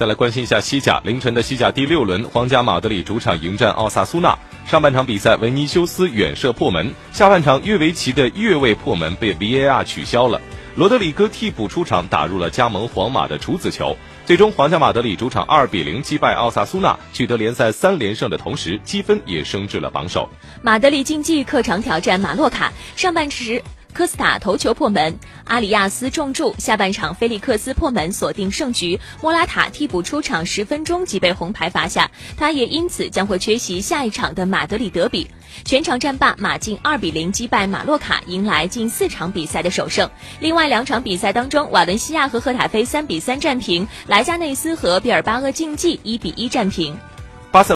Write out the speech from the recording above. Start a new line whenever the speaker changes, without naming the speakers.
再来关心一下西甲，凌晨的西甲第六轮，皇家马德里主场迎战奥萨苏纳。上半场比赛，维尼修斯远射破门；下半场，约维奇的越位破门被 VAR 取消了。罗德里戈替补出场，打入了加盟皇马的处子球。最终，皇家马德里主场二比零击败奥萨苏纳，取得联赛三连胜的同时，积分也升至了榜首。
马德里竞技客场挑战马洛卡，上半时。科斯塔头球破门，阿里亚斯重注。下半场，菲利克斯破门锁定胜局。莫拉塔替补出场十分钟即被红牌罚下，他也因此将会缺席下一场的马德里德比。全场战罢，马竞二比零击败马洛卡，迎来近四场比赛的首胜。另外两场比赛当中，瓦伦西亚和赫塔菲三比三战平，莱加内斯和毕尔巴鄂竞技一比一战平。